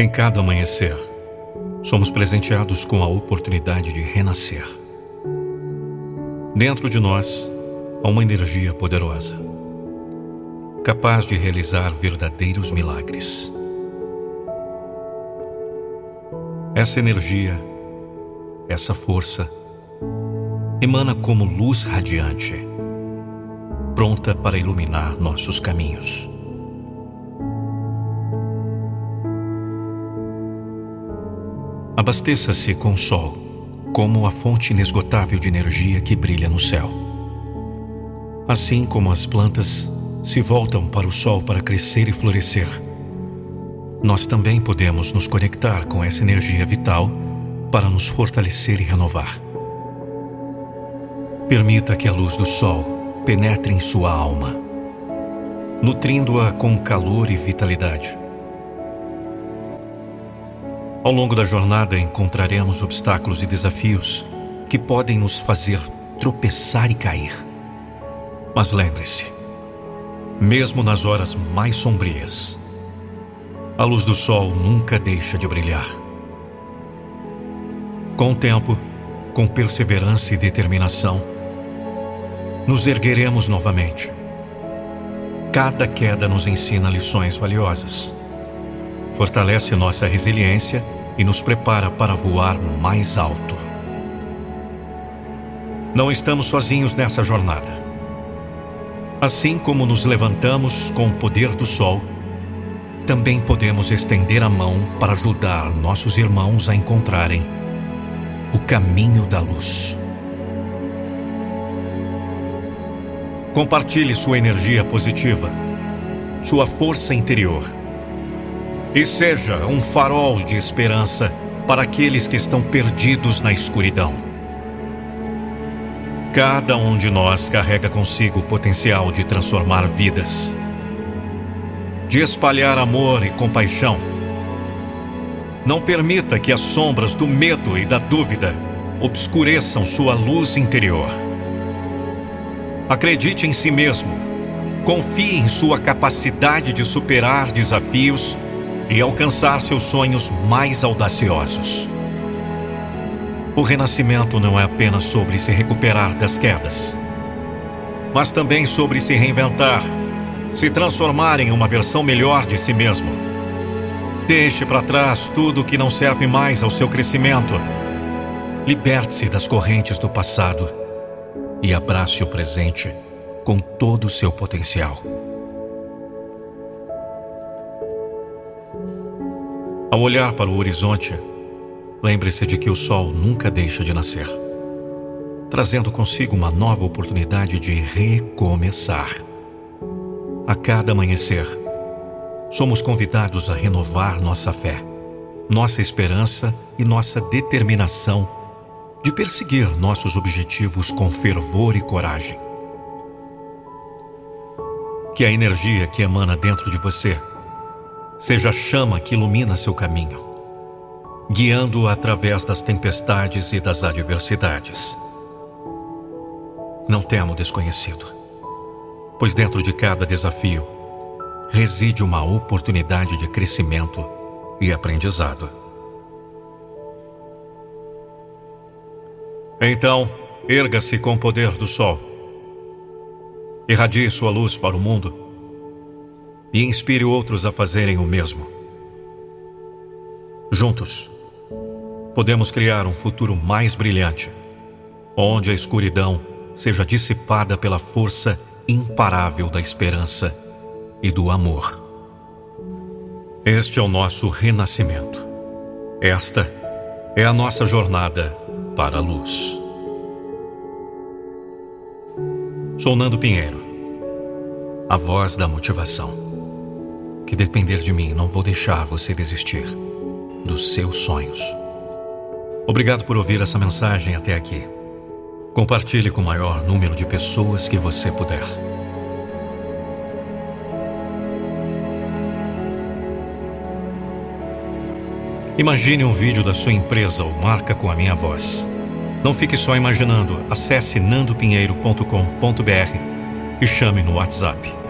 Em cada amanhecer, somos presenteados com a oportunidade de renascer. Dentro de nós há uma energia poderosa, capaz de realizar verdadeiros milagres. Essa energia, essa força, emana como luz radiante, pronta para iluminar nossos caminhos. Abasteça-se com o sol, como a fonte inesgotável de energia que brilha no céu. Assim como as plantas se voltam para o sol para crescer e florescer, nós também podemos nos conectar com essa energia vital para nos fortalecer e renovar. Permita que a luz do sol penetre em sua alma, nutrindo-a com calor e vitalidade ao longo da jornada encontraremos obstáculos e desafios que podem nos fazer tropeçar e cair. Mas lembre-se, mesmo nas horas mais sombrias, a luz do sol nunca deixa de brilhar. Com o tempo, com perseverança e determinação, nos ergueremos novamente. Cada queda nos ensina lições valiosas fortalece nossa resiliência e nos prepara para voar mais alto. Não estamos sozinhos nessa jornada. Assim como nos levantamos com o poder do sol, também podemos estender a mão para ajudar nossos irmãos a encontrarem o caminho da luz. Compartilhe sua energia positiva, sua força interior e seja um farol de esperança para aqueles que estão perdidos na escuridão. Cada um de nós carrega consigo o potencial de transformar vidas, de espalhar amor e compaixão. Não permita que as sombras do medo e da dúvida obscureçam sua luz interior. Acredite em si mesmo. Confie em sua capacidade de superar desafios e alcançar seus sonhos mais audaciosos. O renascimento não é apenas sobre se recuperar das quedas, mas também sobre se reinventar, se transformar em uma versão melhor de si mesmo. Deixe para trás tudo que não serve mais ao seu crescimento. Liberte-se das correntes do passado e abrace o presente com todo o seu potencial. Ao olhar para o horizonte, lembre-se de que o sol nunca deixa de nascer, trazendo consigo uma nova oportunidade de recomeçar. A cada amanhecer, somos convidados a renovar nossa fé, nossa esperança e nossa determinação de perseguir nossos objetivos com fervor e coragem. Que a energia que emana dentro de você seja a chama que ilumina seu caminho, guiando-o através das tempestades e das adversidades. Não temo desconhecido, pois dentro de cada desafio reside uma oportunidade de crescimento e aprendizado. Então, erga-se com o poder do sol. Irradie sua luz para o mundo e inspire outros a fazerem o mesmo. Juntos, podemos criar um futuro mais brilhante, onde a escuridão seja dissipada pela força imparável da esperança e do amor. Este é o nosso renascimento. Esta é a nossa jornada para a luz. Sou Nando Pinheiro, a voz da motivação que depender de mim, não vou deixar você desistir dos seus sonhos. Obrigado por ouvir essa mensagem até aqui. Compartilhe com o maior número de pessoas que você puder. Imagine um vídeo da sua empresa ou marca com a minha voz. Não fique só imaginando. Acesse nandopinheiro.com.br e chame no WhatsApp